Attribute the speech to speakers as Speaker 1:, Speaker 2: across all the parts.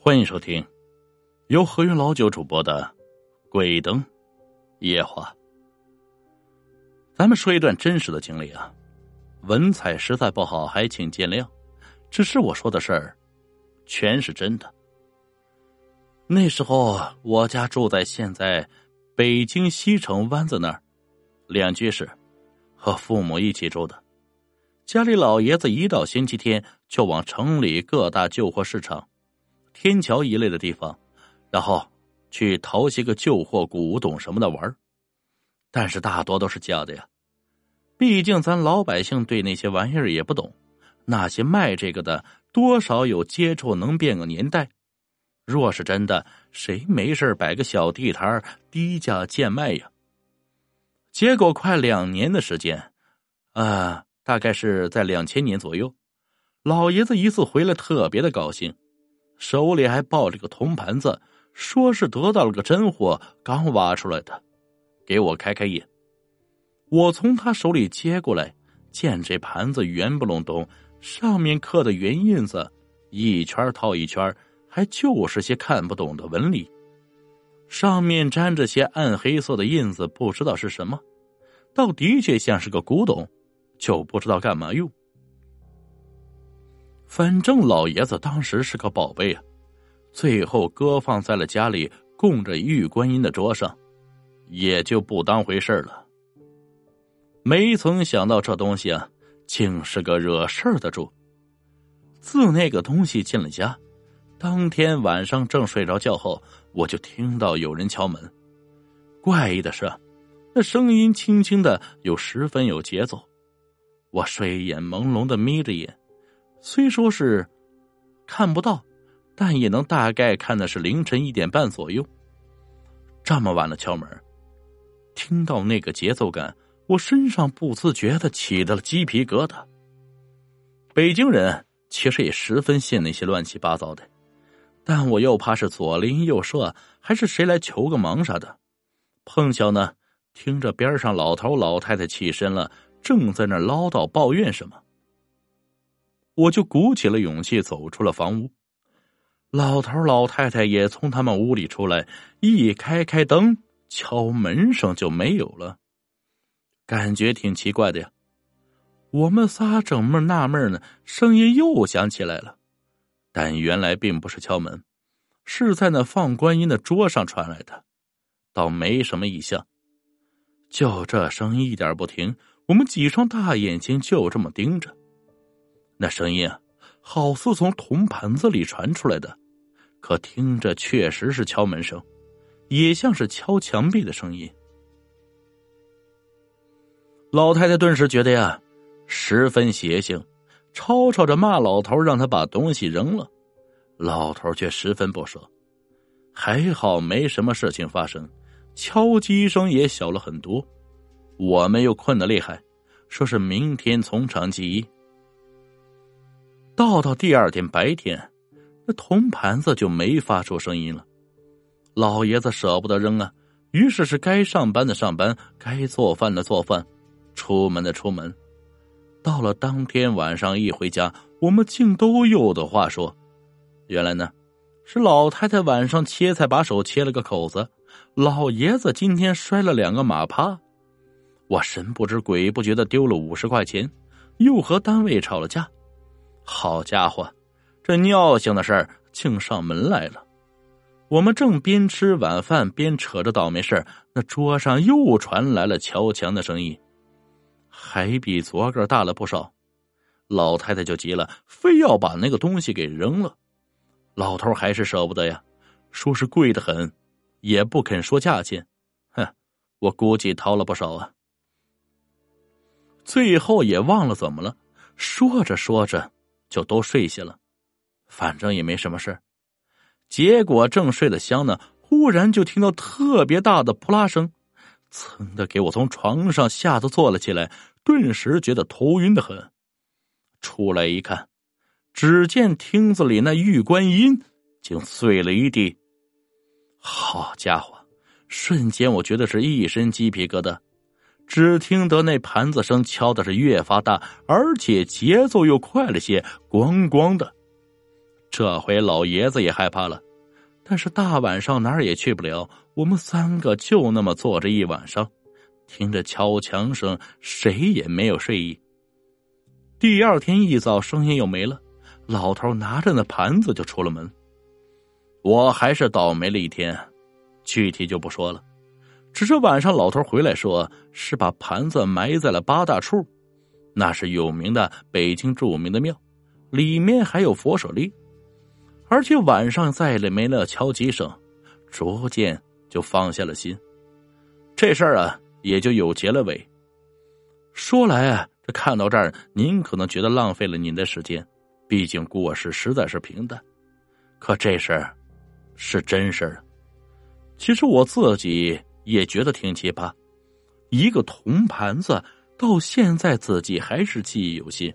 Speaker 1: 欢迎收听由何云老九主播的《鬼灯夜话》。咱们说一段真实的经历啊，文采实在不好，还请见谅。只是我说的事儿，全是真的。那时候我家住在现在北京西城湾子那儿，两居室，和父母一起住的。家里老爷子一到星期天就往城里各大旧货市场。天桥一类的地方，然后去淘些个旧货、古董什么的玩但是大多都是假的呀。毕竟咱老百姓对那些玩意儿也不懂，那些卖这个的多少有接触，能变个年代。若是真的，谁没事摆个小地摊低价贱卖呀？结果快两年的时间，啊，大概是在两千年左右，老爷子一次回来，特别的高兴。手里还抱着个铜盘子，说是得到了个真货，刚挖出来的，给我开开眼。我从他手里接过来，见这盘子圆不隆咚，上面刻的圆印子一圈套一圈，还就是些看不懂的纹理，上面沾着些暗黑色的印子，不知道是什么，倒的确像是个古董，就不知道干嘛用。反正老爷子当时是个宝贝啊，最后搁放在了家里供着玉观音的桌上，也就不当回事了。没曾想到这东西啊，竟是个惹事儿的主。自那个东西进了家，当天晚上正睡着觉后，我就听到有人敲门。怪异的是，那声音轻轻的，又十分有节奏。我睡眼朦胧的眯着眼。虽说是看不到，但也能大概看的是凌晨一点半左右。这么晚了敲门，听到那个节奏感，我身上不自觉的起了鸡皮疙瘩。北京人其实也十分信那些乱七八糟的，但我又怕是左邻右舍，还是谁来求个忙啥的。碰巧呢，听着边上老头老太太起身了，正在那唠叨抱怨什么。我就鼓起了勇气走出了房屋，老头老太太也从他们屋里出来，一开开灯，敲门声就没有了，感觉挺奇怪的呀。我们仨正闷纳闷呢，声音又响起来了，但原来并不是敲门，是在那放观音的桌上传来的，倒没什么异象。就这声音一点不停，我们几双大眼睛就这么盯着。那声音啊，好似从铜盘子里传出来的，可听着确实是敲门声，也像是敲墙壁的声音。老太太顿时觉得呀，十分邪性，吵吵着骂老头，让他把东西扔了。老头却十分不舍，还好没什么事情发生，敲击声也小了很多。我们又困得厉害，说是明天从长计议。到到第二天白天，那铜盘子就没发出声音了。老爷子舍不得扔啊，于是是该上班的上班，该做饭的做饭，出门的出门。到了当天晚上一回家，我们竟都有的话说。原来呢，是老太太晚上切菜把手切了个口子，老爷子今天摔了两个马趴，我神不知鬼不觉的丢了五十块钱，又和单位吵了架。好家伙，这尿性的事儿竟上门来了！我们正边吃晚饭边扯着倒霉事儿那桌上又传来了敲墙的声音，还比昨个大了不少。老太太就急了，非要把那个东西给扔了。老头还是舍不得呀，说是贵的很，也不肯说价钱。哼，我估计掏了不少啊。最后也忘了怎么了，说着说着。就都睡下了，反正也没什么事结果正睡得香呢，忽然就听到特别大的扑啦声，噌的给我从床上吓得坐了起来，顿时觉得头晕的很。出来一看，只见厅子里那玉观音竟碎了一地。好家伙，瞬间我觉得是一身鸡皮疙瘩。只听得那盘子声敲的是越发大，而且节奏又快了些，咣咣的。这回老爷子也害怕了，但是大晚上哪儿也去不了，我们三个就那么坐着一晚上，听着敲墙声，谁也没有睡意。第二天一早，声音又没了，老头拿着那盘子就出了门。我还是倒霉了一天，具体就不说了。只是晚上老头回来说，是把盘子埋在了八大处，那是有名的北京著名的庙，里面还有佛舍利。而且晚上再也没了敲击声，逐渐就放下了心。这事儿啊，也就有结了尾。说来啊，这看到这儿，您可能觉得浪费了您的时间，毕竟故事实在是平淡。可这事儿是真事儿。其实我自己也觉得挺奇葩，一个铜盘子，到现在自己还是记忆犹新。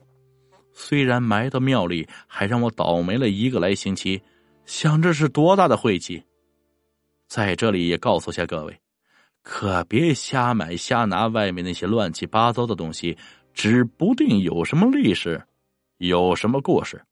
Speaker 1: 虽然埋到庙里，还让我倒霉了一个来星期，想这是多大的晦气！在这里也告诉下各位，可别瞎买瞎拿外面那些乱七八糟的东西，指不定有什么历史，有什么故事。